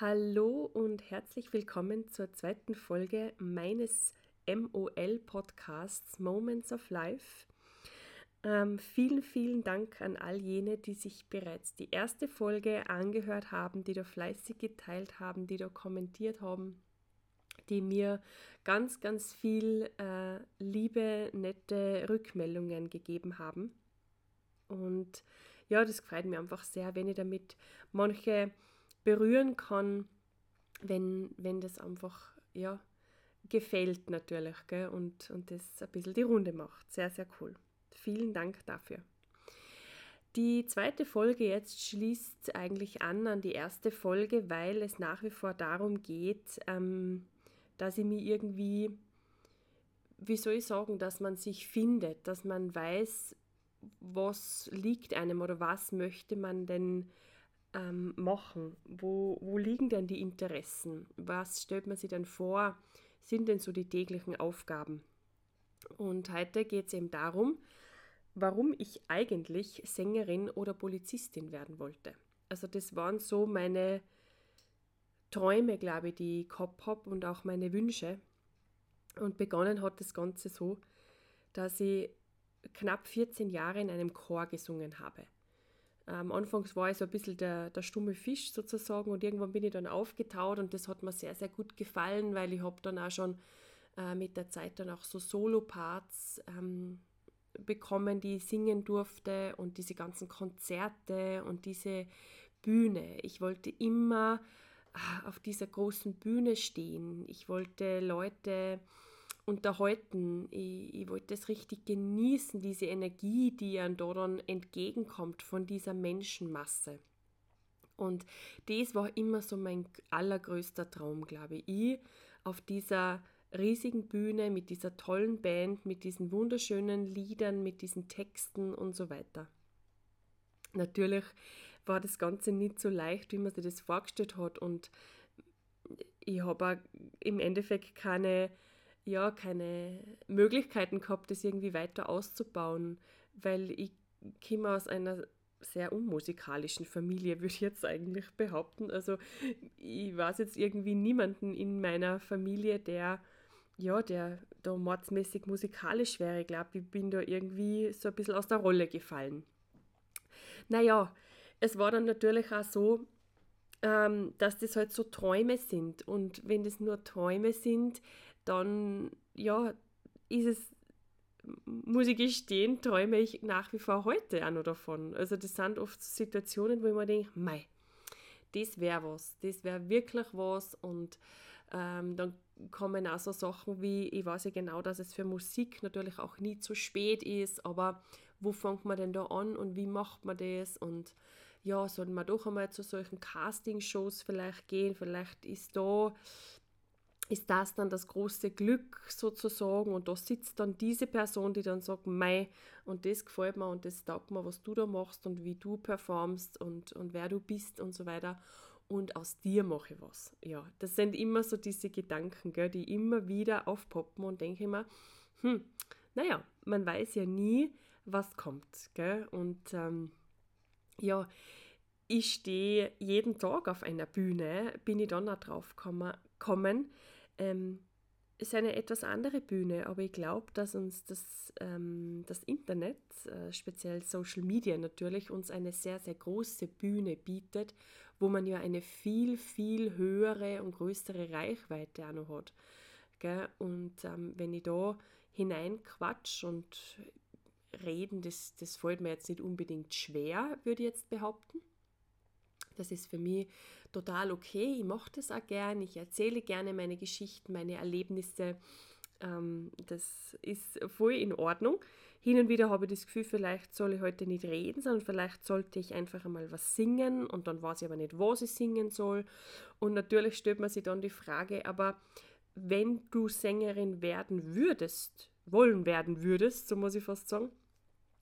Hallo und herzlich willkommen zur zweiten Folge meines MOL-Podcasts Moments of Life. Ähm, vielen, vielen Dank an all jene, die sich bereits die erste Folge angehört haben, die da fleißig geteilt haben, die da kommentiert haben, die mir ganz, ganz viel äh, liebe, nette Rückmeldungen gegeben haben. Und ja, das freut mich einfach sehr, wenn ich damit manche berühren kann, wenn, wenn das einfach ja, gefällt natürlich gell? Und, und das ein bisschen die Runde macht. Sehr, sehr cool. Vielen Dank dafür. Die zweite Folge jetzt schließt eigentlich an an die erste Folge, weil es nach wie vor darum geht, ähm, dass ich mir irgendwie, wie soll ich sagen, dass man sich findet, dass man weiß, was liegt einem oder was möchte man denn ähm, machen? Wo, wo liegen denn die Interessen? Was stellt man sich denn vor? Sind denn so die täglichen Aufgaben? Und heute geht es eben darum, warum ich eigentlich Sängerin oder Polizistin werden wollte. Also das waren so meine Träume, glaube ich, die ich gehabt habe und auch meine Wünsche. Und begonnen hat das Ganze so, dass ich knapp 14 Jahre in einem Chor gesungen habe. Ähm, anfangs war ich so ein bisschen der, der stumme Fisch sozusagen und irgendwann bin ich dann aufgetaut und das hat mir sehr, sehr gut gefallen, weil ich habe dann auch schon äh, mit der Zeit dann auch so Solo-Parts ähm, bekommen, die ich singen durfte und diese ganzen Konzerte und diese Bühne. Ich wollte immer äh, auf dieser großen Bühne stehen. Ich wollte Leute unterhalten. Ich, ich wollte es richtig genießen, diese Energie, die einem da dann entgegenkommt von dieser Menschenmasse. Und das war immer so mein allergrößter Traum, glaube ich. Ich auf dieser riesigen Bühne mit dieser tollen Band, mit diesen wunderschönen Liedern, mit diesen Texten und so weiter. Natürlich war das Ganze nicht so leicht, wie man sich das vorgestellt hat und ich habe im Endeffekt keine ja, keine Möglichkeiten gehabt, das irgendwie weiter auszubauen, weil ich komme aus einer sehr unmusikalischen Familie, würde ich jetzt eigentlich behaupten. Also ich weiß jetzt irgendwie niemanden in meiner Familie, der ja, der da mordsmäßig musikalisch wäre. Ich glaube, ich bin da irgendwie so ein bisschen aus der Rolle gefallen. Naja, es war dann natürlich auch so, ähm, dass das halt so Träume sind. Und wenn das nur Träume sind, dann ja, ist es, muss ich gestehen, träume ich nach wie vor heute auch noch davon. Also das sind oft Situationen, wo ich mir denke, mei, das wäre was, das wäre wirklich was. Und ähm, dann kommen auch so Sachen wie, ich weiß ja genau, dass es für Musik natürlich auch nie zu spät ist, aber wo fängt man denn da an und wie macht man das? Und ja, sollten wir doch einmal zu solchen Casting-Shows vielleicht gehen, vielleicht ist da ist das dann das große Glück sozusagen und da sitzt dann diese Person, die dann sagt, mei, und das gefällt mir und das taugt mir, was du da machst und wie du performst und, und wer du bist und so weiter und aus dir mache ich was. Ja, das sind immer so diese Gedanken, gell, die immer wieder aufpoppen und denke immer, hm, naja, man weiß ja nie, was kommt, gell, und ähm, ja, ich stehe jeden Tag auf einer Bühne, bin ich dann auch drauf gekommen, ähm, ist eine etwas andere Bühne, aber ich glaube, dass uns das, ähm, das Internet, äh, speziell Social Media natürlich, uns eine sehr, sehr große Bühne bietet, wo man ja eine viel, viel höhere und größere Reichweite auch noch hat. Gell? Und ähm, wenn ich da hineinquatsch und reden, das, das fällt mir jetzt nicht unbedingt schwer, würde ich jetzt behaupten. Das ist für mich total okay. Ich mache das auch gern. Ich erzähle gerne meine Geschichten, meine Erlebnisse. Ähm, das ist voll in Ordnung. Hin und wieder habe ich das Gefühl, vielleicht soll ich heute nicht reden, sondern vielleicht sollte ich einfach einmal was singen und dann weiß ich aber nicht, was ich singen soll. Und natürlich stellt man sich dann die Frage, aber wenn du Sängerin werden würdest, wollen werden würdest, so muss ich fast sagen,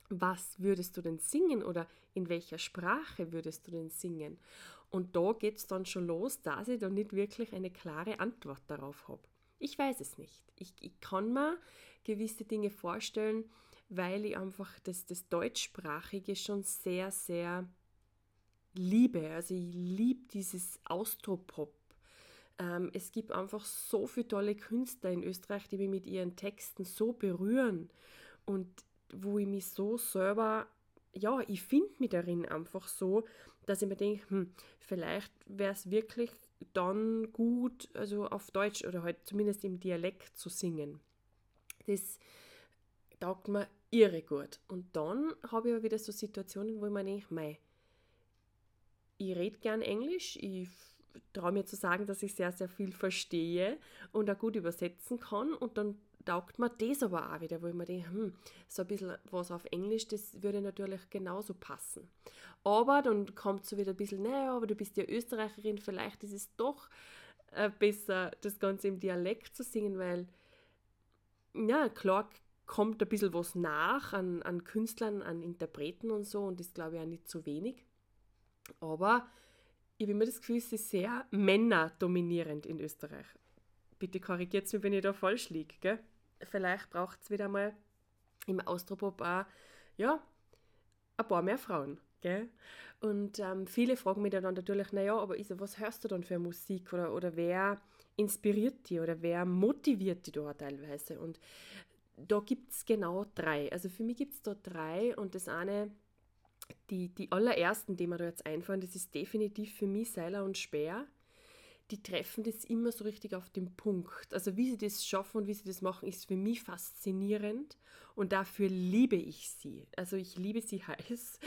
was würdest du denn singen oder in welcher Sprache würdest du denn singen? Und da geht es dann schon los, dass ich da nicht wirklich eine klare Antwort darauf habe. Ich weiß es nicht. Ich, ich kann mir gewisse Dinge vorstellen, weil ich einfach das, das Deutschsprachige schon sehr, sehr liebe. Also ich liebe dieses Austropop. Ähm, es gibt einfach so viele tolle Künstler in Österreich, die mich mit ihren Texten so berühren und wo ich mich so selber, ja, ich finde mich darin einfach so, dass ich mir denke, hm, vielleicht wäre es wirklich dann gut, also auf Deutsch oder halt zumindest im Dialekt zu singen. Das taugt mir irre gut. Und dann habe ich aber wieder so Situationen, wo ich mir denke, mei, ich rede gern Englisch, ich traue mir zu sagen, dass ich sehr, sehr viel verstehe und auch gut übersetzen kann und dann taugt mir das aber auch wieder, wo ich mir denke, hm, so ein bisschen was auf Englisch, das würde natürlich genauso passen. Aber dann kommt so wieder ein bisschen, naja, aber du bist ja Österreicherin, vielleicht ist es doch äh, besser, das Ganze im Dialekt zu singen, weil, ja, klar kommt ein bisschen was nach an, an Künstlern, an Interpreten und so und das glaube ich auch nicht zu wenig. Aber ich habe immer das Gefühl, es ist sehr männerdominierend in Österreich. Bitte korrigiert mich, wenn ich da falsch liege. Vielleicht braucht es wieder mal im Austropop auch, ja, ein paar mehr Frauen. Gell? Und ähm, viele fragen mich dann natürlich, naja, aber Isa, was hörst du dann für Musik oder, oder wer inspiriert dich oder wer motiviert dich da teilweise? Und da gibt es genau drei. Also für mich gibt es da drei und das eine die, die allerersten, die mir da jetzt einfallen, das ist definitiv für mich Seiler und Speer. Die treffen das immer so richtig auf den Punkt. Also wie sie das schaffen und wie sie das machen, ist für mich faszinierend und dafür liebe ich sie. Also ich liebe sie heiß.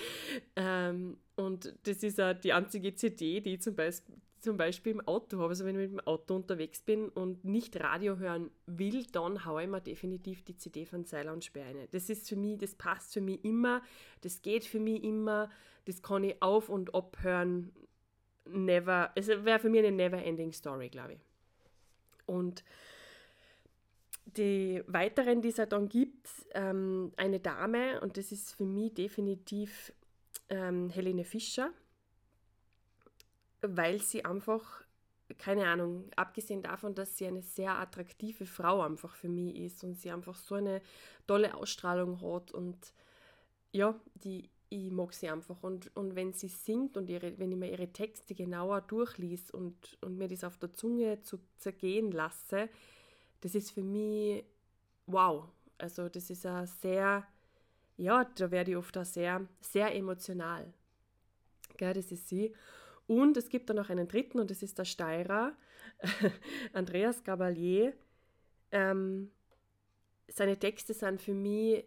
Ähm, und das ist auch die einzige CD, die ich zum Beispiel, zum Beispiel im Auto habe. Also wenn ich mit dem Auto unterwegs bin und nicht Radio hören will, dann haue ich mir definitiv die CD von Seiler und rein. Das ist für mich, das passt für mich immer, das geht für mich immer, das kann ich auf und abhören. Never, es wäre für mich eine never-ending Story, glaube ich. Und die weiteren, die es dann gibt, ähm, eine Dame, und das ist für mich definitiv ähm, Helene Fischer weil sie einfach, keine Ahnung, abgesehen davon, dass sie eine sehr attraktive Frau einfach für mich ist und sie einfach so eine tolle Ausstrahlung hat und ja, die, ich mag sie einfach. Und, und wenn sie singt und ihre, wenn ich mir ihre Texte genauer durchlies und, und mir das auf der Zunge zu zergehen lasse, das ist für mich wow. Also das ist ein sehr, ja, da werde ich oft auch sehr, sehr emotional. Gell, das ist sie. Und es gibt dann noch einen dritten und das ist der Steirer, Andreas Gabalier. Ähm, seine Texte sind für mich,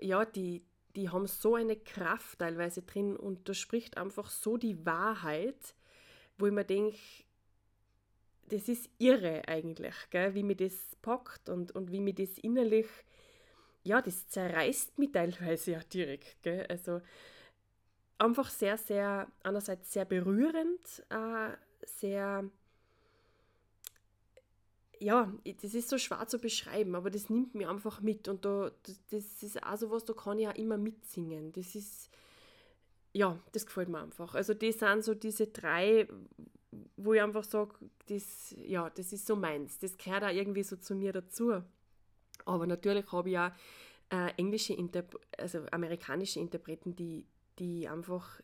ja, die, die haben so eine Kraft teilweise drin und da spricht einfach so die Wahrheit, wo ich mir denke, das ist irre eigentlich, gell, wie mir das packt und, und wie mir das innerlich, ja, das zerreißt mich teilweise ja direkt. Gell. Also einfach sehr, sehr, einerseits sehr berührend, äh, sehr, ja, das ist so schwer zu beschreiben, aber das nimmt mich einfach mit und da, das ist auch so was, da kann ich auch immer mitsingen. Das ist, ja, das gefällt mir einfach. Also das sind so diese drei, wo ich einfach sage, das, ja, das ist so meins. Das gehört auch irgendwie so zu mir dazu. Aber natürlich habe ich auch äh, englische, Interp also amerikanische Interpreten, die die einfach,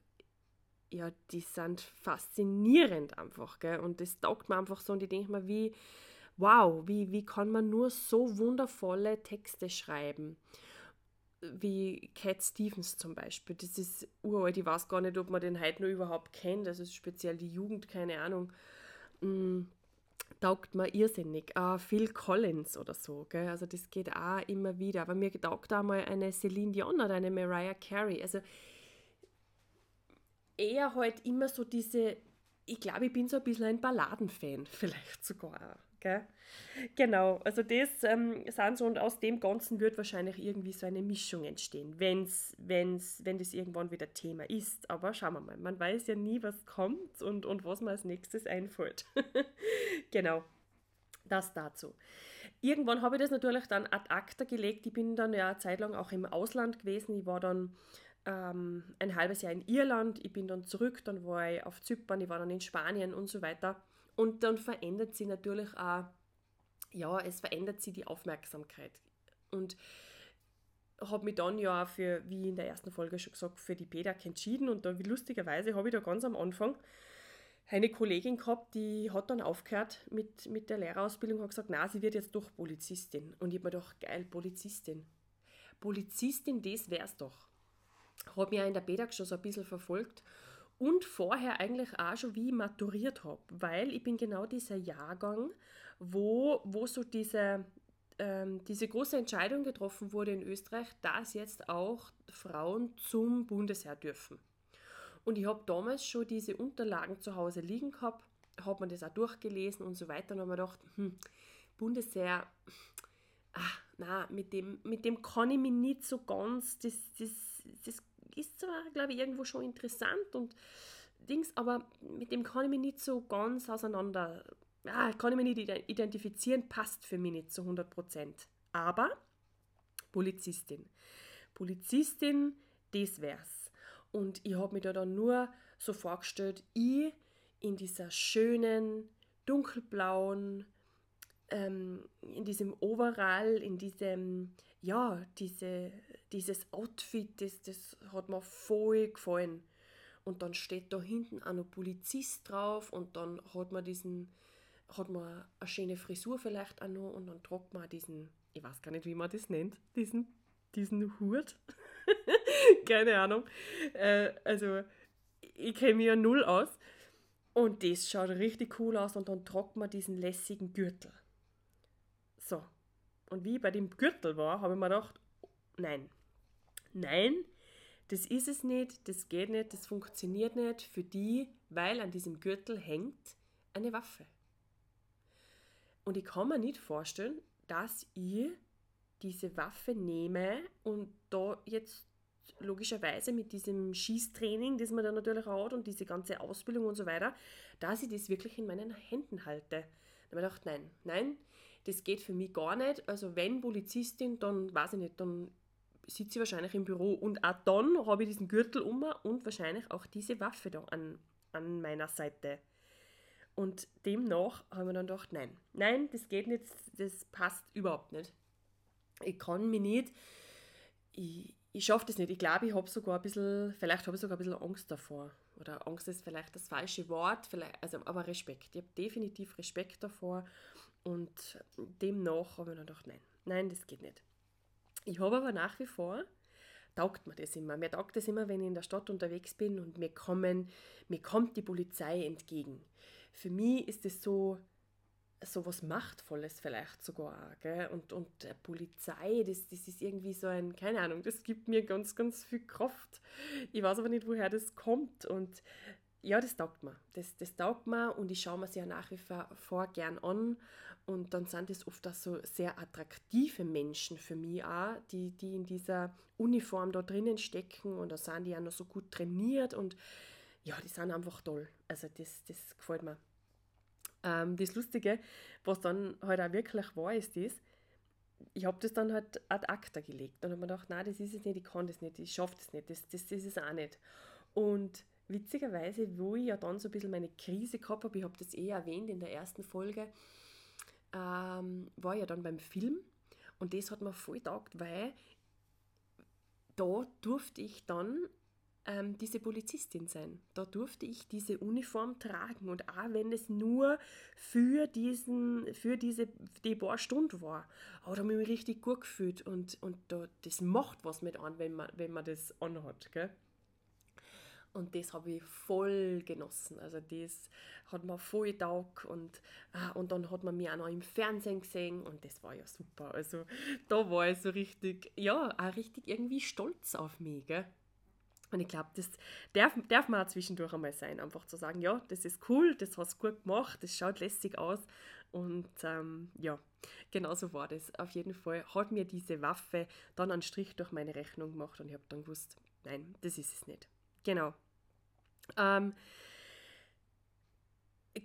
ja, die sind faszinierend einfach, gell? Und das taugt mir einfach so und ich denke mir, wie, wow, wie, wie kann man nur so wundervolle Texte schreiben? Wie Cat Stevens zum Beispiel. Das ist uralt, ich weiß gar nicht, ob man den heute noch überhaupt kennt, also speziell die Jugend, keine Ahnung. Mm, taugt mir irrsinnig. Uh, Phil Collins oder so, gell? also das geht auch immer wieder. Aber mir taugt auch mal eine Celine Dion oder eine Mariah Carey. Also eher halt immer so diese, ich glaube, ich bin so ein bisschen ein Balladenfan, vielleicht sogar. Gell? Genau, also das ähm, sind so und aus dem Ganzen wird wahrscheinlich irgendwie so eine Mischung entstehen, wenn's, wenn's, wenn das irgendwann wieder Thema ist. Aber schauen wir mal, man weiß ja nie, was kommt und, und was mir als nächstes einfällt. genau, das dazu. Irgendwann habe ich das natürlich dann ad acta gelegt. Ich bin dann ja eine Zeit lang auch im Ausland gewesen. Ich war dann ähm, ein halbes Jahr in Irland, ich bin dann zurück, dann war ich auf Zypern, ich war dann in Spanien und so weiter. Und dann verändert sich natürlich auch, ja, es verändert sich die Aufmerksamkeit. Und habe mich dann ja auch für, wie in der ersten Folge schon gesagt, für die PEDAC entschieden und da lustigerweise habe ich da ganz am Anfang eine Kollegin gehabt, die hat dann aufgehört mit, mit der Lehrerausbildung und hat gesagt, na, sie wird jetzt doch Polizistin. Und ich habe mir gedacht, geil, Polizistin. Polizistin, das wär's doch. Habe mich auch in der PEDAG schon so ein bisschen verfolgt und vorher eigentlich auch schon wie ich maturiert habe, weil ich bin genau dieser Jahrgang, wo, wo so diese, ähm, diese große Entscheidung getroffen wurde in Österreich, dass jetzt auch Frauen zum Bundesheer dürfen. Und ich habe damals schon diese Unterlagen zu Hause liegen gehabt, habe mir das auch durchgelesen und so weiter und habe mir gedacht, hm, Bundesheer, ach, na, mit dem, mit dem kann ich mich nicht so ganz, das, das, das ist zwar, glaube ich, irgendwo schon interessant und Dings, aber mit dem kann ich mich nicht so ganz auseinander, ja, kann ich mich nicht identifizieren, passt für mich nicht zu 100 Prozent. Aber Polizistin. Polizistin, das wär's. Und ich habe mir da dann nur so vorgestellt, ich in dieser schönen, dunkelblauen, ähm, in diesem Overall, in diesem, ja, diese, dieses Outfit, das, das hat mir voll gefallen. Und dann steht da hinten auch noch Polizist drauf und dann hat man diesen, hat man eine schöne Frisur vielleicht auch noch und dann tragt man diesen, ich weiß gar nicht, wie man das nennt, diesen, diesen Hut. Keine Ahnung. Äh, also, ich kenne mich ja null aus. Und das schaut richtig cool aus und dann tragt man diesen lässigen Gürtel. So. Und wie ich bei dem Gürtel war, habe ich mir gedacht, nein. Nein, das ist es nicht, das geht nicht, das funktioniert nicht für die, weil an diesem Gürtel hängt eine Waffe. Und ich kann mir nicht vorstellen, dass ich diese Waffe nehme und da jetzt logischerweise mit diesem Schießtraining, das man da natürlich hat und diese ganze Ausbildung und so weiter, dass ich das wirklich in meinen Händen halte. Da habe ich gedacht, nein, nein, das geht für mich gar nicht. Also wenn Polizistin, dann weiß ich nicht, dann sitze ich wahrscheinlich im Büro und auch dann habe ich diesen Gürtel um und wahrscheinlich auch diese Waffe da an, an meiner Seite. Und demnach haben wir dann gedacht, nein, nein, das geht nicht, das passt überhaupt nicht. Ich kann mich nicht, ich, ich schaffe das nicht. Ich glaube, ich habe sogar ein bisschen, vielleicht habe ich sogar ein bisschen Angst davor. Oder Angst ist vielleicht das falsche Wort, vielleicht, also, aber Respekt. Ich habe definitiv Respekt davor und demnach habe ich dann gedacht, nein, nein, das geht nicht. Ich habe aber nach wie vor, taugt mir das immer. Mir taugt das immer, wenn ich in der Stadt unterwegs bin und mir, kommen, mir kommt die Polizei entgegen. Für mich ist es so, so was Machtvolles vielleicht sogar auch, gell? Und, und Polizei, das, das ist irgendwie so ein, keine Ahnung, das gibt mir ganz, ganz viel Kraft. Ich weiß aber nicht, woher das kommt und ja, das taugt mir. Das, das taugt mir und ich schaue mir sie ja nach wie vor gern an und dann sind es oft auch so sehr attraktive Menschen für mich auch, die, die in dieser Uniform da drinnen stecken und da sind die ja noch so gut trainiert und ja, die sind einfach toll. Also das, das gefällt mir. Ähm, das Lustige, was dann halt auch wirklich war, ist das, ich habe das dann halt ad acta gelegt und habe mir gedacht, nein, das ist es nicht, ich kann das nicht, ich schaffe das nicht, das, das, das ist es auch nicht. Und witzigerweise, wo ich ja dann so ein bisschen meine Krise gehabt habe, ich habe das eh erwähnt in der ersten Folge, ähm, war ja dann beim Film und das hat mir voll taugt, weil da durfte ich dann ähm, diese Polizistin sein. Da durfte ich diese Uniform tragen und auch wenn es nur für, diesen, für diese die paar Stunden war, aber da habe ich mich richtig gut gefühlt und, und da, das macht was mit an, wenn man, wenn man das anhat. Gell? Und das habe ich voll genossen. Also das hat mir voll taugt und, ah, und dann hat man mich auch noch im Fernsehen gesehen und das war ja super. Also da war ich so richtig, ja, auch richtig irgendwie stolz auf mich. Gell? Und ich glaube, das darf, darf man auch zwischendurch einmal sein, einfach zu sagen, ja, das ist cool, das hast du gut gemacht, das schaut lässig aus. Und ähm, ja, genau so war das. Auf jeden Fall hat mir diese Waffe dann einen Strich durch meine Rechnung gemacht und ich habe dann gewusst, nein, das ist es nicht. Genau. Ähm,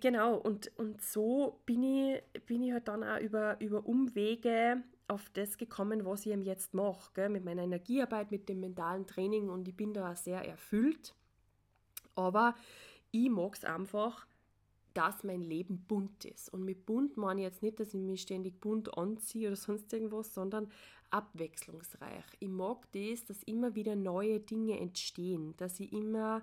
genau, und, und so bin ich, bin ich halt dann auch über, über Umwege auf das gekommen, was ich eben jetzt mache, mit meiner Energiearbeit, mit dem mentalen Training und ich bin da auch sehr erfüllt. Aber ich mag es einfach, dass mein Leben bunt ist. Und mit bunt meine ich jetzt nicht, dass ich mich ständig bunt anziehe oder sonst irgendwas, sondern abwechslungsreich. Ich mag das, dass immer wieder neue Dinge entstehen, dass ich immer,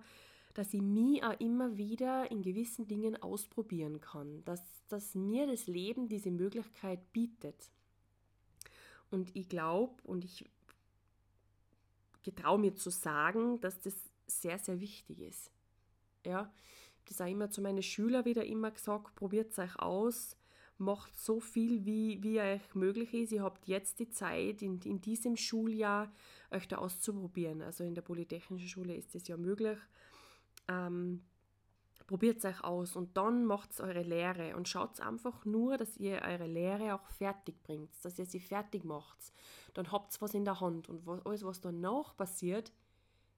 dass ich mich auch immer wieder in gewissen Dingen ausprobieren kann, dass, dass mir das Leben diese Möglichkeit bietet. Und ich glaube und ich getraue mir zu sagen, dass das sehr, sehr wichtig ist. Ja, das auch immer zu meinen Schülern wieder immer gesagt, probiert es euch aus, macht so viel, wie, wie euch möglich ist. Ihr habt jetzt die Zeit, in, in diesem Schuljahr euch da auszuprobieren. Also in der Polytechnischen Schule ist das ja möglich. Ähm, probiert es euch aus und dann macht eure Lehre und schaut einfach nur, dass ihr eure Lehre auch fertig bringt, dass ihr sie fertig macht. Dann habt ihr was in der Hand und was, alles, was danach passiert,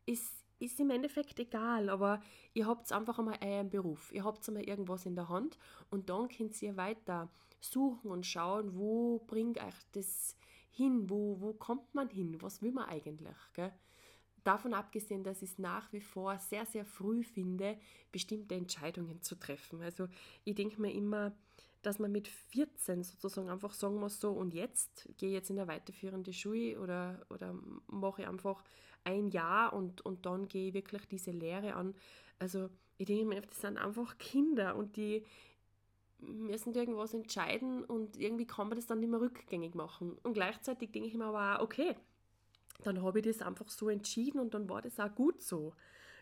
ist, ist im Endeffekt egal, aber ihr habt einfach einmal euren Beruf, ihr habt einmal irgendwas in der Hand und dann könnt ihr weiter suchen und schauen, wo bringt euch das hin, wo, wo kommt man hin, was will man eigentlich, gell? Davon abgesehen, dass ich es nach wie vor sehr, sehr früh finde, bestimmte Entscheidungen zu treffen. Also ich denke mir immer, dass man mit 14 sozusagen einfach sagen muss, so und jetzt gehe ich jetzt in eine weiterführende Schule oder, oder mache ich einfach ein Jahr und, und dann gehe ich wirklich diese Lehre an. Also ich denke mir, das sind einfach Kinder und die müssen irgendwas entscheiden und irgendwie kann man das dann nicht mehr rückgängig machen. Und gleichzeitig denke ich mir aber auch, okay, dann habe ich das einfach so entschieden und dann war das auch gut so.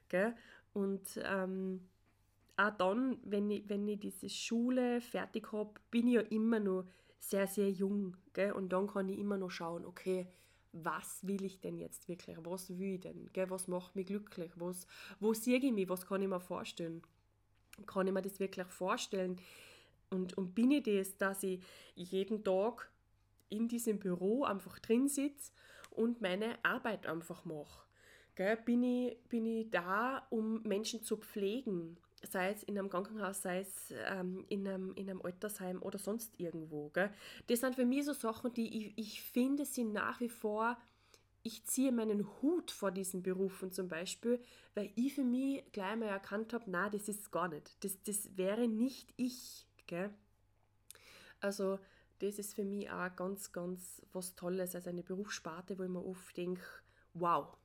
Gell? Und ähm, auch dann, wenn ich, wenn ich diese Schule fertig habe, bin ich ja immer noch sehr, sehr jung. Gell? Und dann kann ich immer noch schauen, okay, was will ich denn jetzt wirklich? Was will ich denn? Gell? Was macht mich glücklich? Was, wo sehe ich mich? Was kann ich mir vorstellen? Kann ich mir das wirklich vorstellen? Und, und bin ich das, dass ich jeden Tag in diesem Büro einfach drin sitze und meine Arbeit einfach mache? Bin, ich, bin ich da, um Menschen zu pflegen? sei es in einem Krankenhaus, sei es ähm, in, einem, in einem Altersheim oder sonst irgendwo. Das sind für mich so Sachen, die ich, ich finde, sind nach wie vor, ich ziehe meinen Hut vor diesen Berufen zum Beispiel, weil ich für mich gleich mal erkannt habe, na, das ist gar nicht. Das, das wäre nicht ich. Gell? Also das ist für mich auch ganz, ganz was Tolles, also eine Berufssparte, wo ich mir oft denke, wow,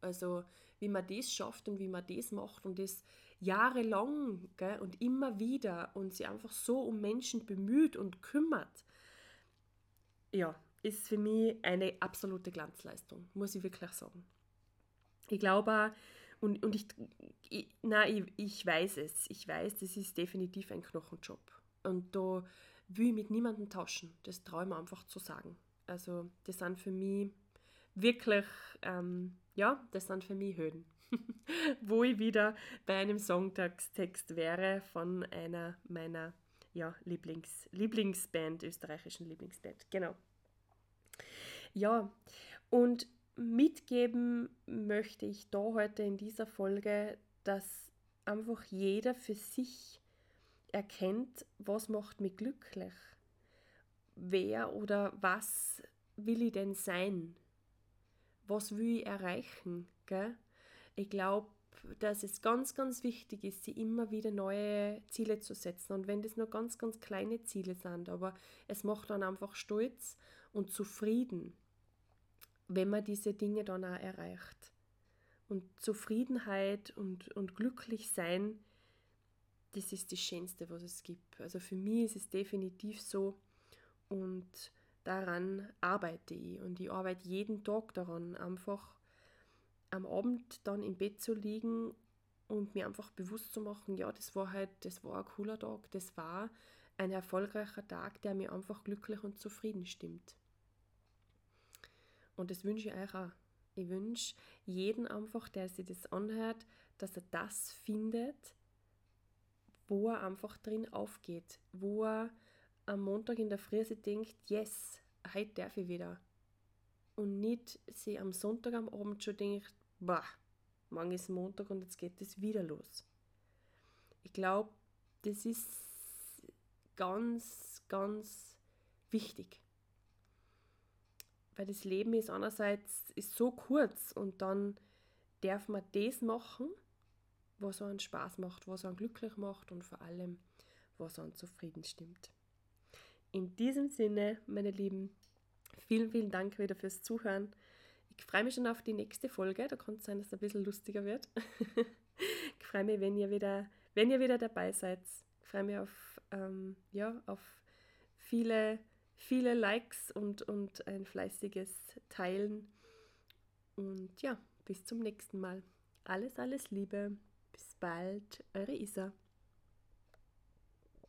also wie man das schafft und wie man das macht und das jahrelang gell, und immer wieder und sich einfach so um Menschen bemüht und kümmert, ja, ist für mich eine absolute Glanzleistung, muss ich wirklich sagen. Ich glaube und, und ich, ich, nein, ich, ich weiß es, ich weiß, das ist definitiv ein Knochenjob. Und da will ich mit niemandem tauschen, das traue ich mir einfach zu sagen. Also das sind für mich wirklich, ähm, ja, das sind für mich Höhen. wo ich wieder bei einem Songtext wäre von einer meiner ja, Lieblings, Lieblingsband, österreichischen Lieblingsband. Genau. Ja, und mitgeben möchte ich da heute in dieser Folge, dass einfach jeder für sich erkennt, was macht mich glücklich. Wer oder was will ich denn sein? Was will ich erreichen? Gell? ich glaube, dass es ganz, ganz wichtig ist, sich immer wieder neue Ziele zu setzen. Und wenn das nur ganz, ganz kleine Ziele sind, aber es macht dann einfach stolz und zufrieden, wenn man diese Dinge dann auch erreicht. Und Zufriedenheit und, und glücklich sein, das ist das Schönste, was es gibt. Also für mich ist es definitiv so und daran arbeite ich. Und ich arbeite jeden Tag daran, einfach am Abend dann im Bett zu liegen und mir einfach bewusst zu machen, ja, das war halt, das war ein cooler Tag, das war ein erfolgreicher Tag, der mir einfach glücklich und zufrieden stimmt. Und das wünsche ich euch auch. Ich wünsche jeden einfach, der sich das anhört, dass er das findet, wo er einfach drin aufgeht, wo er am Montag in der Früh sich denkt, yes, heute darf ich wieder. Und nicht sie am Sonntag am Abend schon denkt, bah, morgen ist Montag und jetzt geht es wieder los. Ich glaube, das ist ganz, ganz wichtig. Weil das Leben ist einerseits ist so kurz und dann darf man das machen, was einen Spaß macht, was einen glücklich macht und vor allem, was uns zufrieden stimmt. In diesem Sinne, meine Lieben, vielen, vielen Dank wieder fürs Zuhören. Ich freue mich schon auf die nächste Folge. Da kann es sein, dass es ein bisschen lustiger wird. ich freue mich, wenn ihr wieder, wenn ihr wieder dabei seid. Ich freue mich auf, ähm, ja, auf viele, viele Likes und, und ein fleißiges Teilen. Und ja, bis zum nächsten Mal. Alles, alles Liebe. Bis bald, eure Isa.